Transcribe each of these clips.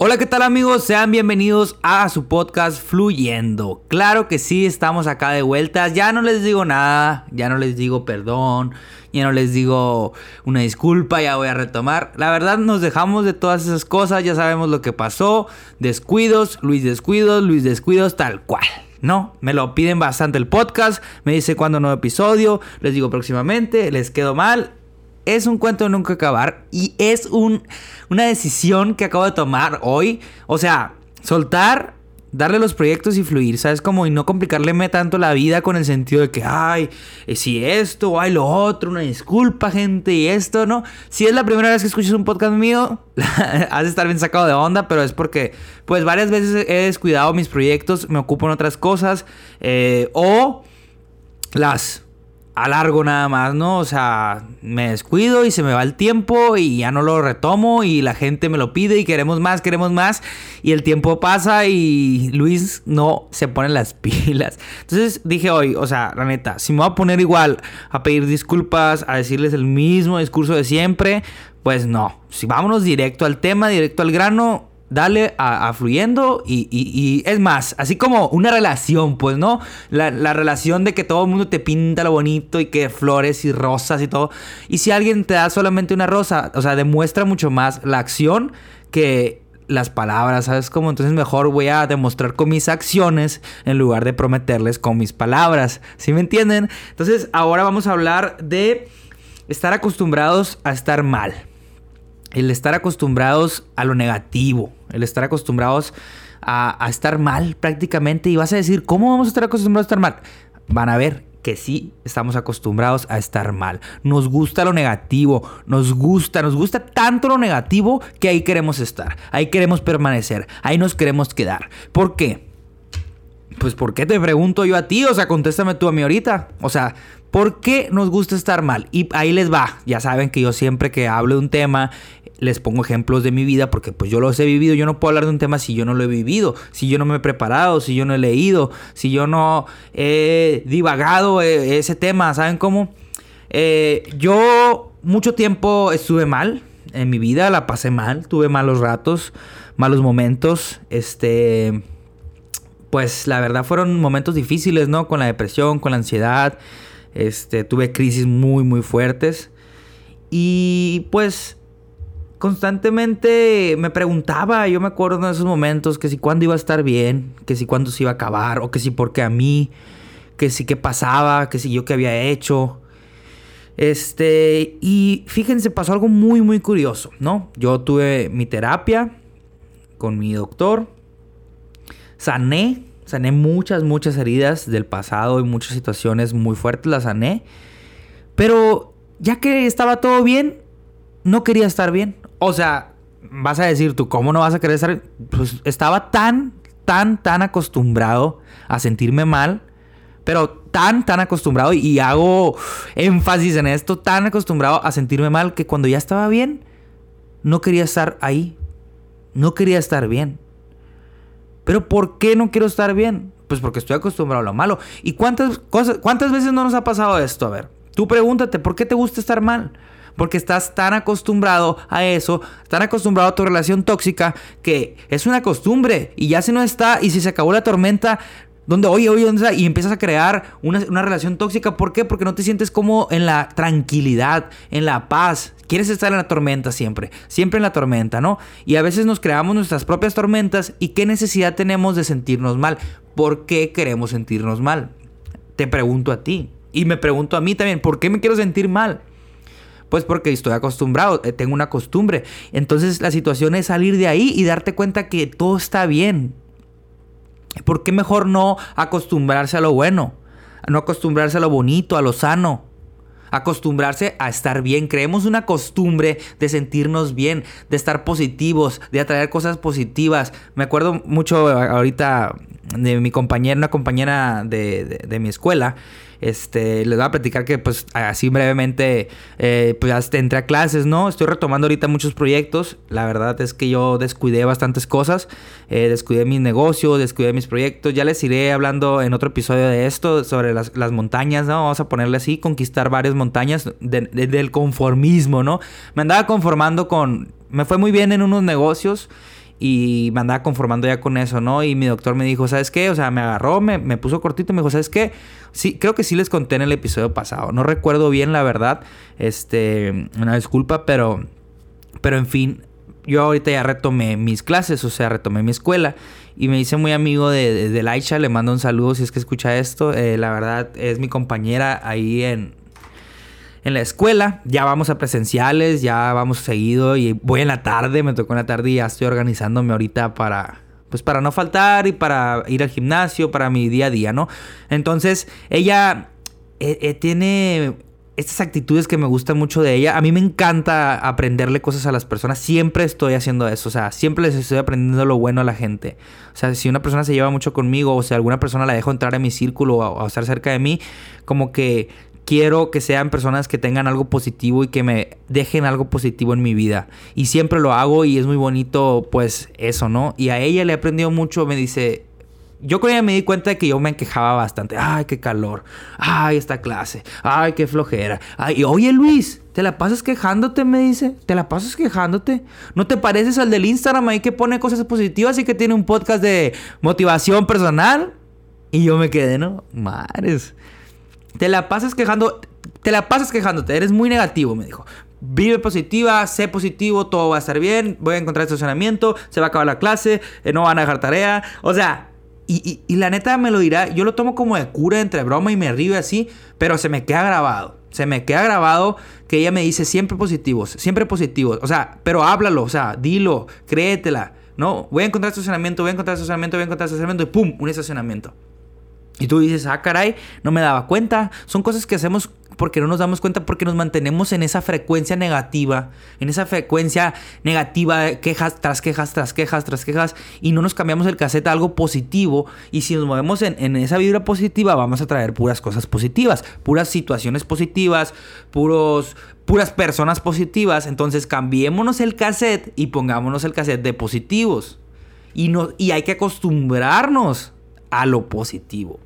Hola, ¿qué tal amigos? Sean bienvenidos a su podcast Fluyendo. Claro que sí, estamos acá de vueltas. Ya no les digo nada, ya no les digo perdón, ya no les digo una disculpa, ya voy a retomar. La verdad nos dejamos de todas esas cosas, ya sabemos lo que pasó. Descuidos, Luis Descuidos, Luis Descuidos, tal cual. No, me lo piden bastante el podcast, me dice cuándo nuevo episodio, les digo próximamente, les quedo mal, es un cuento de nunca acabar y es un, una decisión que acabo de tomar hoy. O sea, soltar, darle los proyectos y fluir, ¿sabes? Como y no complicarle tanto la vida con el sentido de que, ay, eh, si esto, ay, lo otro, una disculpa, gente, y esto, ¿no? Si es la primera vez que escuchas un podcast mío, has de estar bien sacado de onda, pero es porque, pues, varias veces he descuidado mis proyectos, me ocupo en otras cosas, eh, o las alargo nada más, ¿no? O sea, me descuido y se me va el tiempo y ya no lo retomo y la gente me lo pide y queremos más, queremos más y el tiempo pasa y Luis no se pone las pilas. Entonces dije hoy, o sea, la neta, si me voy a poner igual a pedir disculpas, a decirles el mismo discurso de siempre, pues no. Si vámonos directo al tema, directo al grano, dale a, fluyendo y, es más, así como una relación, pues, ¿no? La, relación de que todo el mundo te pinta lo bonito y que flores y rosas y todo. Y si alguien te da solamente una rosa, o sea, demuestra mucho más la acción que las palabras, ¿sabes cómo? Entonces mejor voy a demostrar con mis acciones en lugar de prometerles con mis palabras, ¿sí me entienden? Entonces ahora vamos a hablar de estar acostumbrados a estar mal el estar acostumbrados a lo negativo, el estar acostumbrados a, estar mal prácticamente. Y vas a decir, ¿cómo vamos a estar acostumbrados a estar mal? Van a ver que sí estamos acostumbrados a estar mal. Nos gusta lo negativo, nos gusta, nos gusta tanto lo negativo que ahí queremos estar, ahí queremos permanecer, ahí nos queremos quedar. ¿Por qué? Pues ¿por qué te pregunto yo a ti? O sea, contéstame tú a mí ahorita. O sea, ¿por qué nos gusta estar mal? Y ahí les va. Ya saben que yo siempre que hablo de un tema les pongo ejemplos de mi vida porque pues yo los he vivido, yo no puedo hablar de un tema si yo no lo he vivido, si yo no me he preparado, si yo no he leído, si yo no he divagado eh, ese tema, ¿saben cómo? Eh, yo mucho tiempo estuve mal en mi vida, la pasé mal, tuve malos ratos, malos momentos, este, pues la verdad fueron momentos difíciles, ¿no? Con la depresión, con la ansiedad, este, tuve crisis muy, muy fuertes y pues constantemente me preguntaba, yo me acuerdo en esos momentos, que si cuándo iba a estar bien, que si cuándo se iba a acabar, o que si porque a mí, que si qué pasaba, que si yo qué había hecho. Este, y fíjense, pasó algo muy, muy curioso, ¿no? Yo tuve mi terapia con mi doctor, sané, sané muchas, muchas heridas del pasado y muchas situaciones muy fuertes, las sané, pero ya que estaba todo bien, no quería estar bien. O sea, vas a decir tú, ¿cómo no vas a querer estar? Pues estaba tan, tan, tan acostumbrado a sentirme mal, pero tan, tan acostumbrado, y hago énfasis en esto, tan acostumbrado a sentirme mal que cuando ya estaba bien, no quería estar ahí. No quería estar bien. Pero ¿por qué no quiero estar bien? Pues porque estoy acostumbrado a lo malo. ¿Y cuántas cosas, cuántas veces no nos ha pasado esto? A ver, tú pregúntate, ¿por qué te gusta estar mal? Porque estás tan acostumbrado a eso, tan acostumbrado a tu relación tóxica, que es una costumbre y ya si no está, y si se acabó la tormenta, donde, oye, oye, ¿dónde está? Y empiezas a crear una, relación tóxica. ¿Por qué? Porque no te sientes como en la tranquilidad, en la paz. Quieres estar en la tormenta siempre, siempre en la tormenta, ¿no? Y a veces nos creamos nuestras propias tormentas y qué necesidad tenemos de sentirnos mal. ¿Por qué queremos sentirnos mal? Te pregunto a ti. Y me pregunto a mí también, ¿por qué me quiero sentir mal? Pues porque estoy acostumbrado, eh, tengo una costumbre. Entonces la situación es salir de ahí y darte cuenta que todo está bien. ¿Por qué mejor no acostumbrarse a lo bueno? No acostumbrarse a lo bonito, a lo sano. Acostumbrarse a estar bien. Creemos una costumbre de sentirnos bien, de estar positivos, de atraer cosas positivas. Me acuerdo mucho ahorita de mi compañera, una compañera de mi escuela este, les voy a platicar que pues así brevemente eh, pues ya entré clases, ¿no? Estoy retomando ahorita muchos proyectos. La verdad es que yo descuidé bastantes cosas. Eh, descuidé mis negocios, descuidé mis proyectos. Ya les iré hablando en otro episodio de esto, sobre las, montañas, ¿no? Vamos a ponerle así, conquistar varias montañas del conformismo, ¿no? Me andaba conformando con... Me fue muy bien en unos negocios y me andaba conformando ya con eso, ¿no? Y mi doctor me dijo, ¿sabes qué? O sea, me agarró, me, me puso cortito, me dijo, ¿sabes qué? Sí, creo que sí les conté en el episodio pasado. No recuerdo bien la verdad. Este, una disculpa, pero, pero en fin, yo ahorita ya retomé mis clases, o sea, retomé mi escuela. Y me hice muy amigo de, de, Laisha, le mando un saludo si es que escucha esto. Eh, la verdad es mi compañera ahí en, en la escuela. Ya vamos a presenciales, ya vamos seguido y voy en la tarde, me tocó en la tarde y ya estoy organizándome ahorita para pues para no faltar y para ir al gimnasio, para mi día a día, ¿no? Entonces, ella eh, eh, tiene estas actitudes que me gustan mucho de ella. A mí me encanta aprenderle cosas a las personas. Siempre estoy haciendo eso. O sea, siempre les estoy aprendiendo lo bueno a la gente. O sea, si una persona se lleva mucho conmigo o si alguna persona la dejo entrar en mi círculo o, o estar cerca de mí, como que quiero que sean personas que tengan algo positivo y que me dejen algo positivo en mi vida. Y siempre lo hago y es muy bonito, pues eso, ¿no? Y a ella le he aprendido mucho, me dice, yo con ella me di cuenta de que yo me quejaba bastante. Ay, qué calor. Ay, esta clase. Ay, qué flojera. Ay, oye Luis, ¿te la pasas quejándote? Me dice. ¿Te la pasas quejándote? ¿No te pareces al del Instagram ahí que pone cosas positivas y que tiene un podcast de motivación personal? Y yo me quedé, ¿no? Madres. Te la pasas quejando, te la pasas quejándote, eres muy negativo, me dijo. Vive positiva, sé positivo, todo va a estar bien, voy a encontrar estacionamiento, se va a acabar la clase, eh, no van a dejar tarea. O sea, y, la neta me lo dirá, yo lo tomo como de cura entre broma y me río así, pero se me queda grabado. Se me queda grabado que ella me dice siempre positivos, siempre positivos. O sea, pero háblalo, o sea, dilo, créetela. No, voy a encontrar estacionamiento, voy a encontrar estacionamiento, voy a encontrar estacionamiento y ¡pum! Un estacionamiento. Y tú dices, ah, caray, no me daba cuenta. Son cosas que hacemos porque no nos damos cuenta, porque nos mantenemos en esa frecuencia negativa, en esa frecuencia negativa, quejas tras quejas, tras quejas, tras quejas, y no nos cambiamos el cassette a algo positivo. Y si nos movemos en, en esa vibra positiva, vamos a traer puras cosas positivas, puras situaciones positivas, puros, puras personas positivas. Entonces cambiémonos el cassette y pongámonos el cassette de positivos. Y, no, y hay que acostumbrarnos a lo positivo.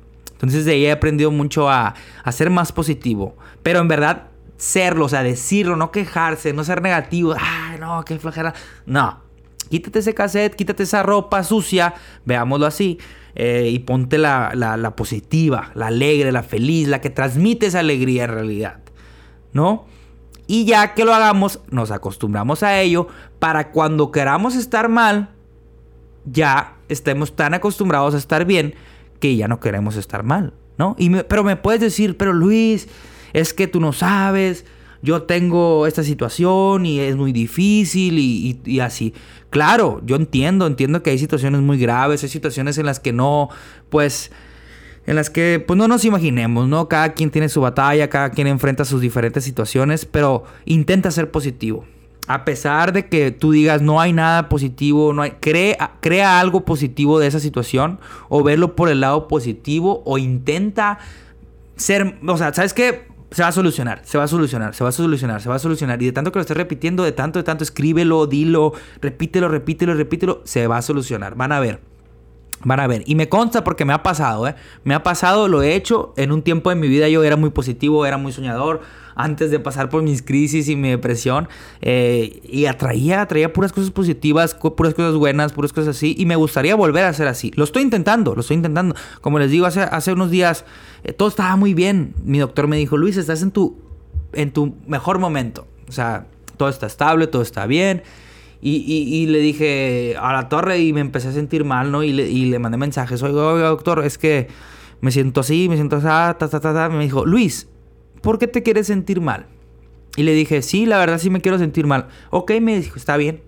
Entonces de ahí he aprendido mucho a, ser más positivo. Pero en verdad, serlo, o sea, decirlo, no quejarse, no ser negativo. Ay, no, qué flojera. No. Quítate ese cassette, quítate esa ropa sucia, veámoslo así. Eh, y ponte la, la, positiva, la alegre, la feliz, la que transmite esa alegría en realidad. ¿No? Y ya que lo hagamos, nos acostumbramos a ello para cuando queramos estar mal, ya estemos tan acostumbrados a estar bien que ya no queremos estar mal, ¿no? Y pero me puedes decir, pero Luis, es que tú no sabes, yo tengo esta situación y es muy difícil y, así. Claro, yo entiendo, entiendo que hay situaciones muy graves, hay situaciones en las que no, pues, en las que pues no nos imaginemos, ¿no? Cada quien tiene su batalla, cada quien enfrenta sus diferentes situaciones, pero intenta ser positivo a pesar de que tú digas no hay nada positivo, no hay, crea, crea algo positivo de esa situación o verlo por el lado positivo o intenta ser, o sea, ¿sabes qué? Se va a solucionar, se va a solucionar, se va a solucionar, se va a solucionar. Y de tanto que lo estés repitiendo, de tanto, de tanto, escríbelo, dilo, repítelo, repítelo, repítelo, se va a solucionar. Van a ver. Van a ver. Y me consta porque me ha pasado, ¿eh? Me ha pasado, lo he hecho. En un tiempo de mi vida yo era muy positivo, era muy soñador antes de pasar por mis crisis y mi depresión. Eh, y atraía, atraía puras cosas positivas, puras cosas buenas, puras cosas así. Y me gustaría volver a ser así. Lo estoy intentando, lo estoy intentando. Como les digo, hace, hace unos días eh, todo estaba muy bien. Mi doctor me dijo, Luis, estás en tu, en tu mejor momento. O sea, todo está estable, todo está bien. Y, y, le dije a la torre y me empecé a sentir mal, ¿no? Y le, y le mandé mensajes. Oiga, oiga, doctor, es que me siento así, me siento así, ta, ta, ta, ta. Me dijo, Luis, ¿por qué te quieres sentir mal? Y le dije, sí, la verdad sí me quiero sentir mal. Ok, me dijo, está bien,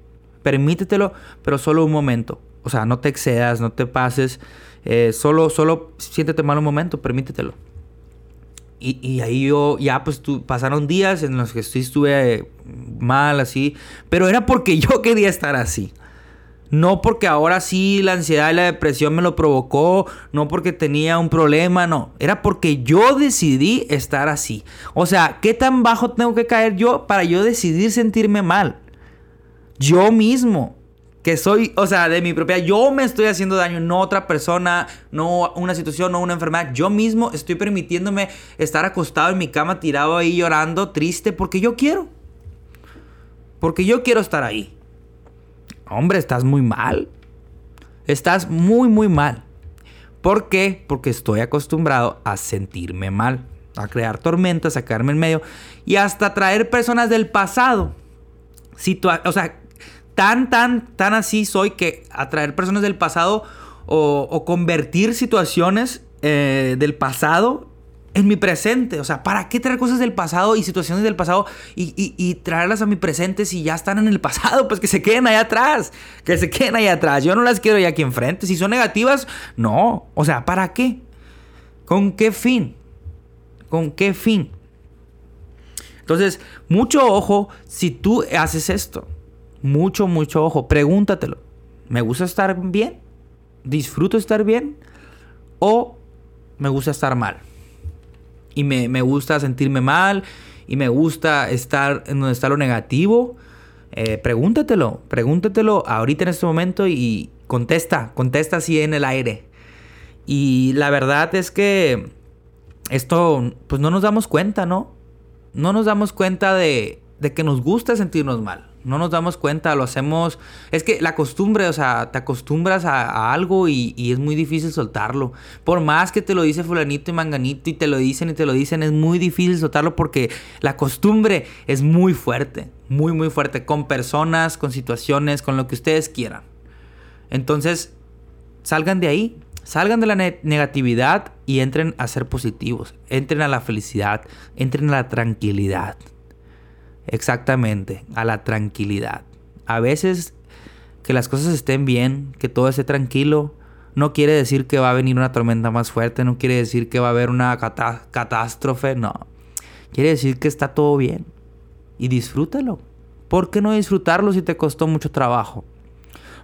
permítetelo, pero solo un momento. O sea, no te excedas, no te pases. Eh, solo, solo siéntete mal un momento, permítetelo. Y, y, ahí yo, ya pues pasaron días en los que sí estuve mal, así. Pero era porque yo quería estar así. No porque ahora sí la ansiedad y la depresión me lo provocó, no porque tenía un problema, no. Era porque yo decidí estar así. O sea, ¿qué tan bajo tengo que caer yo para yo decidir sentirme mal? Yo mismo. Que soy, o sea, de mi propia, yo me estoy haciendo daño, no otra persona, no una situación, no una enfermedad. Yo mismo estoy permitiéndome estar acostado en mi cama, tirado ahí llorando, triste, porque yo quiero. Porque yo quiero estar ahí. Hombre, estás muy mal. Estás muy, muy mal. ¿Por qué? Porque estoy acostumbrado a sentirme mal, a crear tormentas, a quedarme en medio y hasta traer personas del pasado. o sea, tan, tan, tan así soy que atraer personas del pasado o, convertir situaciones eh, del pasado en mi presente. O sea, ¿para qué traer cosas del pasado y situaciones del pasado y, traerlas a mi presente si ya están en el pasado? Pues que se queden ahí atrás. Que se queden ahí atrás. Yo no las quiero ya aquí enfrente. Si son negativas, no. O sea, ¿para qué? ¿Con qué fin? ¿Con qué fin? Entonces, mucho ojo si tú haces esto. Mucho, mucho ojo. Pregúntatelo. ¿Me gusta estar bien? ¿Disfruto estar bien? ¿O me gusta estar mal? Y me, gusta sentirme mal y me gusta estar en donde está lo negativo, eh, pregúntatelo, pregúntatelo ahorita en este momento y contesta, contesta así en el aire. Y la verdad es que esto, pues no nos damos cuenta, ¿no? No nos damos cuenta de, de que nos gusta sentirnos mal no nos damos cuenta, lo hacemos. Es que la costumbre, o sea, te acostumbras a, algo y, es muy difícil soltarlo. Por más que te lo dice Fulanito y Manganito y te lo dicen y te lo dicen, es muy difícil soltarlo porque la costumbre es muy fuerte, muy, muy fuerte, con personas, con situaciones, con lo que ustedes quieran. Entonces, salgan de ahí, salgan de la negatividad y entren a ser positivos, entren a la felicidad, entren a la tranquilidad. Exactamente, a la tranquilidad. A veces que las cosas estén bien, que todo esté tranquilo, no quiere decir que va a venir una tormenta más fuerte, no quiere decir que va a haber una catástrofe, no. Quiere decir que está todo bien. Y disfrútalo. ¿Por qué no disfrutarlo si te costó mucho trabajo?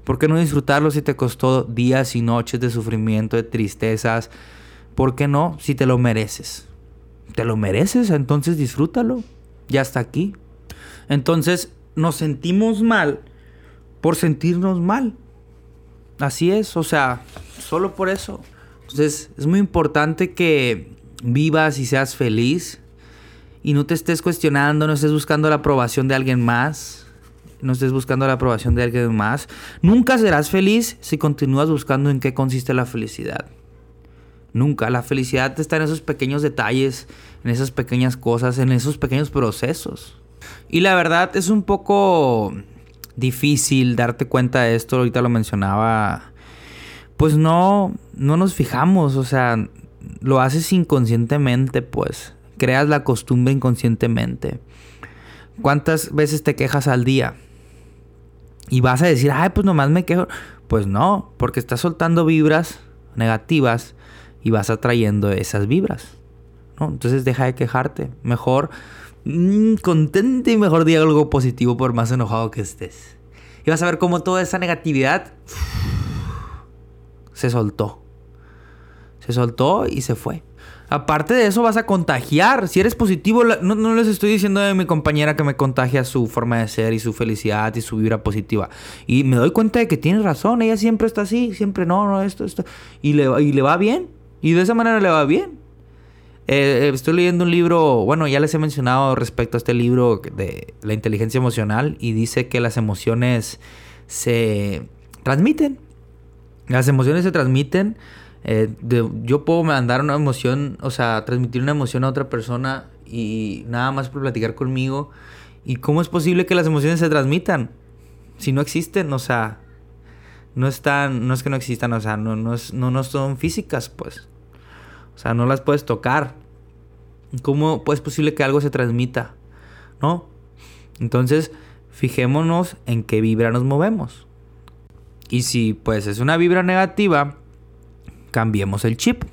¿Por qué no disfrutarlo si te costó días y noches de sufrimiento, de tristezas? ¿Por qué no si te lo mereces? ¿Te lo mereces? Entonces disfrútalo. Ya está aquí. Entonces nos sentimos mal por sentirnos mal. Así es, o sea, solo por eso. Entonces es muy importante que vivas y seas feliz y no te estés cuestionando, no estés buscando la aprobación de alguien más, no estés buscando la aprobación de alguien más. Nunca serás feliz si continúas buscando en qué consiste la felicidad. Nunca. La felicidad está en esos pequeños detalles, en esas pequeñas cosas, en esos pequeños procesos. Y la verdad es un poco difícil darte cuenta de esto, ahorita lo mencionaba. Pues no, no nos fijamos, o sea, lo haces inconscientemente, pues. Creas la costumbre inconscientemente. ¿Cuántas veces te quejas al día? Y vas a decir, ay, pues nomás me quejo. Pues no, porque estás soltando vibras negativas y vas atrayendo esas vibras. ¿no? Entonces deja de quejarte. Mejor Mm, contento y mejor diga algo positivo por más enojado que estés. Y vas a ver cómo toda esa negatividad se soltó. Se soltó y se fue. Aparte de eso vas a contagiar. Si eres positivo, no, les estoy diciendo a mi compañera que me contagia su forma de ser y su felicidad y su vibra positiva. Y me doy cuenta de que tiene razón. Ella siempre está así, siempre no, no, esto, esto. Y le, y le va bien. Y de esa manera le va bien. Eh, estoy leyendo un libro, bueno, ya les he mencionado respecto a este libro de la inteligencia emocional y dice que las emociones se transmiten. Las emociones se transmiten. Eh, yo puedo mandar una emoción, o sea, transmitir una emoción a otra persona y nada más por platicar conmigo. ¿Y cómo es posible que las emociones se transmitan? Si no existen, o sea, no están, no es que no existan, o sea, no, no, no, no son físicas, pues. O sea, no las puedes tocar. ¿Cómo es posible que algo se transmita? ¿No? Entonces, fijémonos en qué vibra nos movemos. Y si pues es una vibra negativa, cambiemos el chip.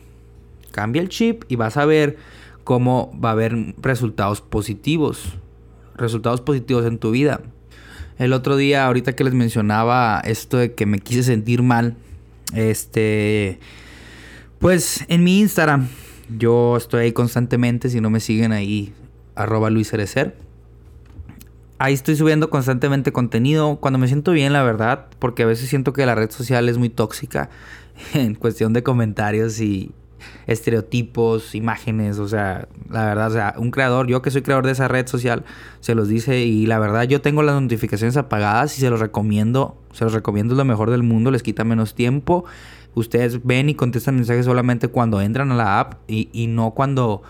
Cambia el chip y vas a ver cómo va a haber resultados positivos. Resultados positivos en tu vida. El otro día, ahorita que les mencionaba esto de que me quise sentir mal, este, pues en mi Instagram, yo estoy ahí constantemente, si no me siguen ahí, arroba Luis Ahí estoy subiendo constantemente contenido cuando me siento bien, la verdad, porque a veces siento que la red social es muy tóxica en cuestión de comentarios y, estereotipos, imágenes, o sea, la verdad, o sea, un creador, yo que soy creador de esa red social, se los dice y la verdad yo tengo las notificaciones apagadas y se los recomiendo, se los recomiendo es lo mejor del mundo, les quita menos tiempo. Ustedes ven y contestan mensajes solamente cuando entran a la app y, y no cuando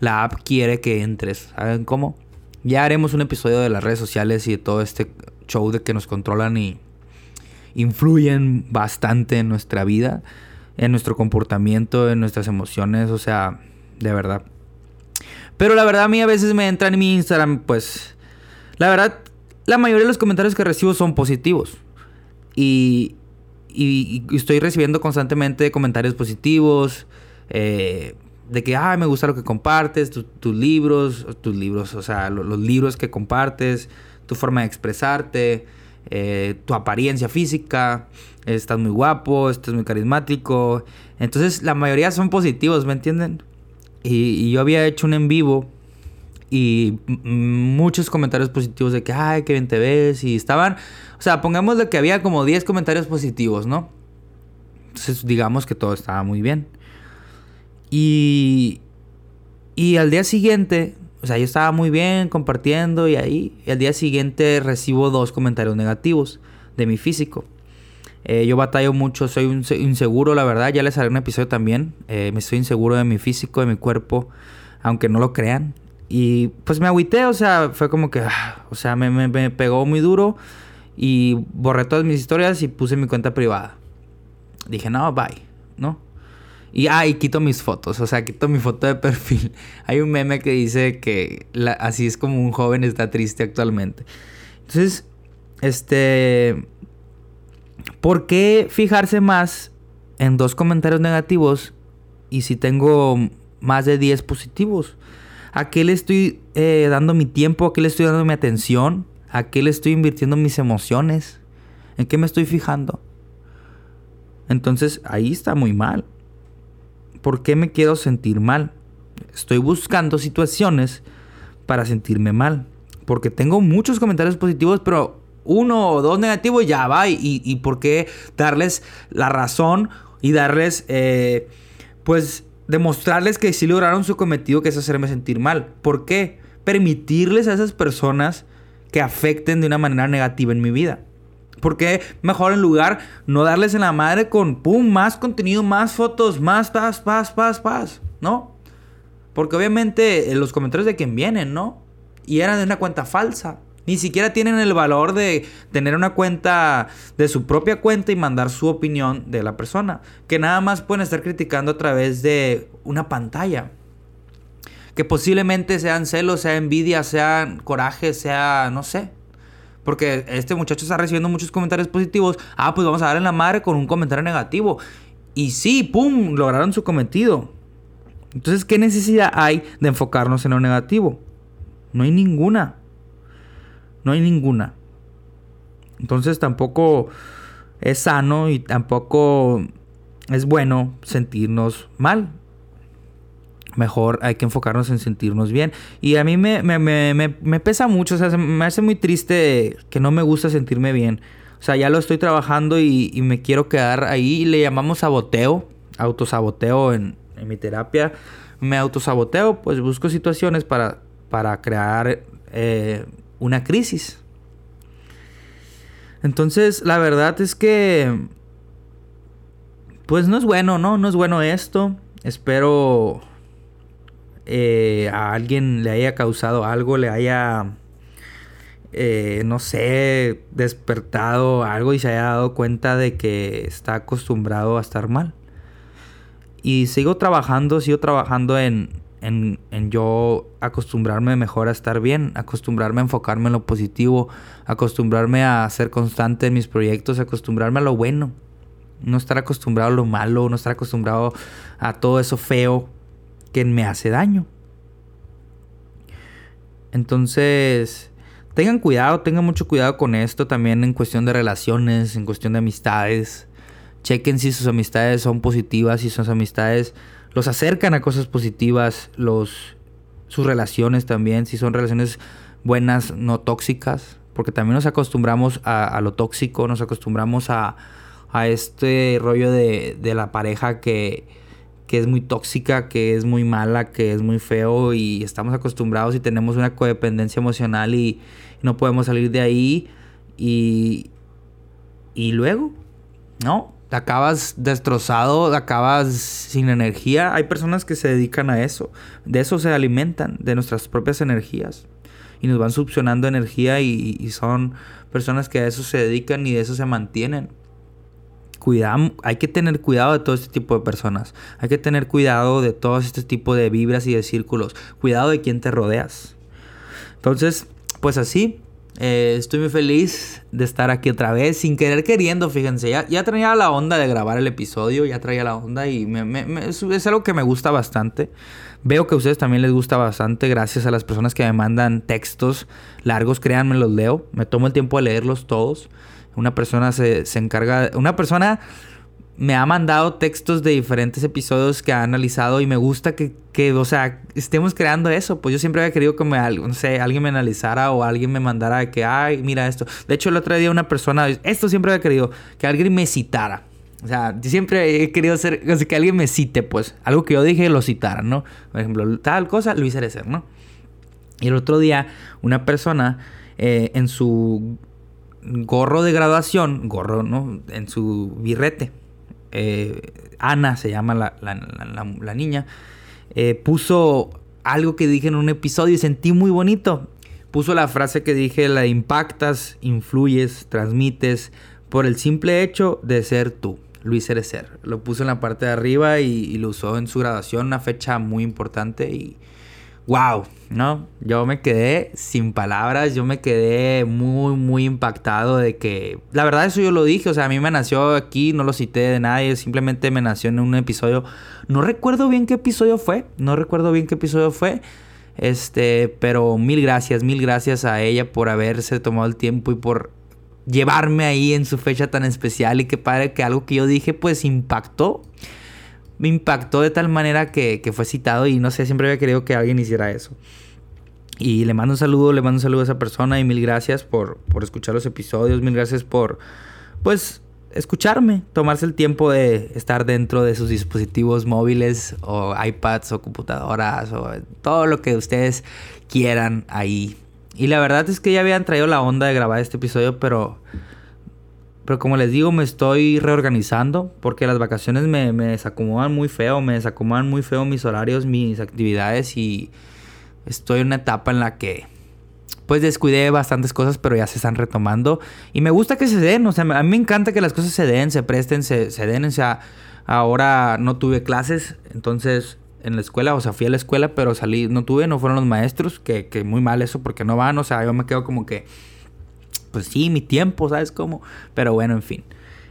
la app quiere que entres. ¿Saben cómo? Ya haremos un episodio de las redes sociales y de todo este show de que nos controlan y influyen bastante en nuestra vida, en nuestro comportamiento, en nuestras emociones, o sea, de verdad. Pero la verdad a mí a veces me entran en mi Instagram, pues, la verdad, la mayoría de los comentarios que recibo son positivos. Y, y, estoy recibiendo constantemente comentarios positivos, eh, de que, ah, me gusta lo que compartes, tus libros, tus libros, o sea, los libros que compartes, tu forma de expresarte. Eh, tu apariencia física, estás muy guapo, estás muy carismático. Entonces la mayoría son positivos, ¿me entienden? Y, yo había hecho un en vivo y muchos comentarios positivos de que, ay, qué bien te ves. Y estaban, o sea, pongámosle que había como 10 comentarios positivos, ¿no? Entonces digamos que todo estaba muy bien. Y, y al día siguiente o sea, yo estaba muy bien compartiendo y ahí. Y al día siguiente recibo dos comentarios negativos de mi físico. Eh, yo batallo mucho, soy un inseguro, la verdad. Ya les haré un episodio también. Eh, me estoy inseguro de mi físico, de mi cuerpo, aunque no lo crean. Y pues me agüité, o sea, fue como que, ah, o sea, me, me pegó muy duro. Y borré todas mis historias y puse mi cuenta privada. Dije, no, bye, ¿no? Y, ah, quito mis fotos, o sea, quito mi foto de perfil. Hay un meme que dice que así es como un joven está triste actualmente. Entonces, este... ¿Por qué fijarse más en dos comentarios negativos y si tengo más de 10 positivos? ¿A qué le estoy eh, dando mi tiempo? ¿A qué le estoy dando mi atención? ¿A qué le estoy invirtiendo mis emociones? ¿En qué me estoy fijando? Entonces ahí está muy mal. ¿Por qué me quiero sentir mal? Estoy buscando situaciones para sentirme mal. Porque tengo muchos comentarios positivos, pero uno o dos negativos ya va. ¿Y, por qué darles la razón y darles, eh, pues, demostrarles que sí lograron su cometido, que es hacerme sentir mal? ¿Por qué? Permitirles a esas personas que afecten de una manera negativa en mi vida. ¿Por qué mejor en lugar no darles en la madre con, pum, más contenido, más fotos, más paz, paz, paz, paz? ¿No? Porque obviamente eh, los comentarios de quien vienen, ¿no? Y eran de una cuenta falsa. Ni siquiera tienen el valor de tener una cuenta de su propia cuenta y mandar su opinión de la persona. Que nada más pueden estar criticando a través de una pantalla. Que posiblemente sean celos, sea envidia, sea coraje, sea, no sé, porque este muchacho está recibiendo muchos comentarios positivos. Ah, pues vamos a dar en la madre con un comentario negativo. Y sí, ¡pum! Lograron su cometido. Entonces, ¿qué necesidad hay de enfocarnos en lo negativo? No hay ninguna. No hay ninguna. Entonces tampoco es sano y tampoco es bueno sentirnos mal mejor hay que enfocarnos en sentirnos bien. Y a mí me, me, me, me, pesa mucho, o sea, me hace muy triste que no me gusta sentirme bien. O sea, ya lo estoy trabajando y, me quiero quedar ahí. Le llamamos saboteo, autosaboteo en, en mi terapia. Me autosaboteo, pues busco situaciones para, para crear eh, una crisis. Entonces, la verdad es que... Pues no es bueno, ¿no? No es bueno esto. Espero eh, a alguien le haya causado algo, le haya, eh, no sé, despertado algo y se haya dado cuenta de que está acostumbrado a estar mal. Y sigo trabajando, sigo trabajando en, en, en, yo acostumbrarme mejor a estar bien, acostumbrarme a enfocarme en lo positivo, acostumbrarme a ser constante en mis proyectos, acostumbrarme a lo bueno, no estar acostumbrado a lo malo, no estar acostumbrado a todo eso feo que me hace daño. Entonces, tengan cuidado, tengan mucho cuidado con esto también en cuestión de relaciones, en cuestión de amistades. Chequen si sus amistades son positivas, si sus amistades los acercan a cosas positivas, los, sus relaciones también, si son relaciones buenas, no tóxicas, porque también nos acostumbramos a, lo tóxico, nos acostumbramos a, a este rollo de, de la pareja que, que es muy tóxica, que es muy mala, que es muy feo y estamos acostumbrados y tenemos una codependencia emocional y no podemos salir de ahí y, y luego, ¿no? Acabas destrozado, acabas sin energía. Hay personas que se dedican a eso, de eso se alimentan, de nuestras propias energías y nos van succionando energía y, son personas que a eso se dedican y de eso se mantienen hay que tener cuidado de todo este tipo de personas. Hay que tener cuidado de todo este tipo de vibras y de círculos. Cuidado de quién te rodeas. Entonces, pues así, eh, estoy muy feliz de estar aquí otra vez, sin querer queriendo, fíjense. Ya, ya traía la onda de grabar el episodio, ya traía la onda y es, algo que me gusta bastante. Veo que a ustedes también les gusta bastante, gracias a las personas que me mandan textos largos, créanme, los leo. Me tomo el tiempo de leerlos todos. Una persona se, se encarga, una persona me ha mandado textos de diferentes episodios que ha analizado y me gusta que, que, o sea, estemos creando eso. Pues yo siempre había querido que me, no sé, alguien me analizara o alguien me mandara que, ay, mira esto. De hecho, el otro día una persona, esto siempre había querido, que alguien me citara. O sea, siempre he querido hacer, que alguien me cite, pues, algo que yo dije lo citara, ¿no? Por ejemplo, tal cosa, Luis Erecer, ¿no? Y el otro día, una persona eh, en su gorro de graduación, gorro, ¿no? En su birrete. Eh, Ana se llama la, niña. Eh, puso algo que dije en un episodio y sentí muy bonito. Puso la frase que dije, la impactas, influyes, transmites por el simple hecho de ser tú. Luis Cerecer. Lo puso en la parte de arriba y, y, lo usó en su graduación, una fecha muy importante y wow, ¿no? Yo me quedé sin palabras, yo me quedé muy, muy impactado de que, la verdad eso yo lo dije, o sea, a mí me nació aquí, no lo cité de nadie, simplemente me nació en un episodio, no recuerdo bien qué episodio fue, no recuerdo bien qué episodio fue, este, pero mil gracias, mil gracias a ella por haberse tomado el tiempo y por llevarme ahí en su fecha tan especial y que padre que algo que yo dije pues impactó me impactó de tal manera que, fue citado y no sé, siempre había querido que alguien hiciera eso. Y le mando un saludo, le mando un saludo a esa persona y mil gracias por, por escuchar los episodios, mil gracias por, pues, escucharme, tomarse el tiempo de estar dentro de sus dispositivos móviles o iPads o computadoras o todo lo que ustedes quieran ahí. Y la verdad es que ya habían traído la onda de grabar este episodio, pero pero como les digo, me estoy reorganizando porque las vacaciones me, me desacomodan muy feo, me desacomodan muy feo mis horarios, mis actividades y estoy en una etapa en la que pues descuidé bastantes cosas, pero ya se están retomando. Y me gusta que se den, o sea, a mí me encanta que las cosas se den, se presten, se, se den. O sea, ahora no tuve clases, entonces en la escuela, o sea, fui a la escuela, pero salí, no tuve, no fueron los maestros, que, que muy mal eso porque no van, o sea, yo me quedo como que pues sí, mi tiempo, ¿sabes cómo? Pero bueno, en fin.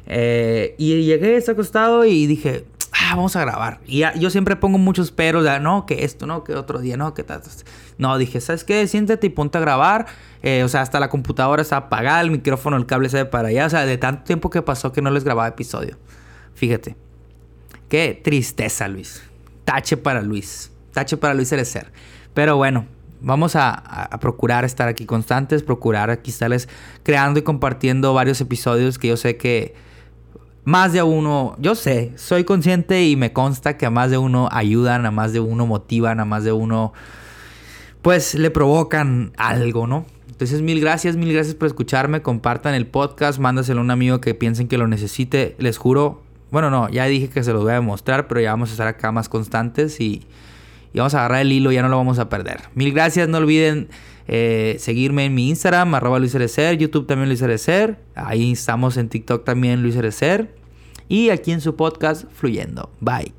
Eh, y llegué, ese acostado y dije, ah, vamos a grabar. Y yo siempre pongo muchos peros, no, que esto, no, que otro día, no, que tal. No, dije, ¿sabes qué? Siéntate y ponte a grabar. Eh, o sea, hasta la computadora está apagada, el micrófono, el cable se ve para allá. O sea, de tanto tiempo que pasó que no les grababa episodio. Fíjate. Qué tristeza, Luis. Tache para Luis. Tache para Luis ser. Pero bueno, vamos a, procurar estar aquí constantes, procurar aquí estarles creando y compartiendo varios episodios que yo sé que más de uno, yo sé, soy consciente y me consta que a más de uno ayudan, a más de uno motivan, a más de uno pues le provocan algo, ¿no? Entonces mil gracias, mil gracias por escucharme, compartan el podcast, mándaselo a un amigo que piensen que lo necesite, les juro, bueno no, ya dije que se los voy a demostrar, pero ya vamos a estar acá más constantes y y vamos a agarrar el hilo, ya no lo vamos a perder. Mil gracias, no olviden eh, seguirme en mi Instagram, arroba Luis YouTube también Luis ahí estamos en TikTok también Luis Y aquí en su podcast, Fluyendo. Bye.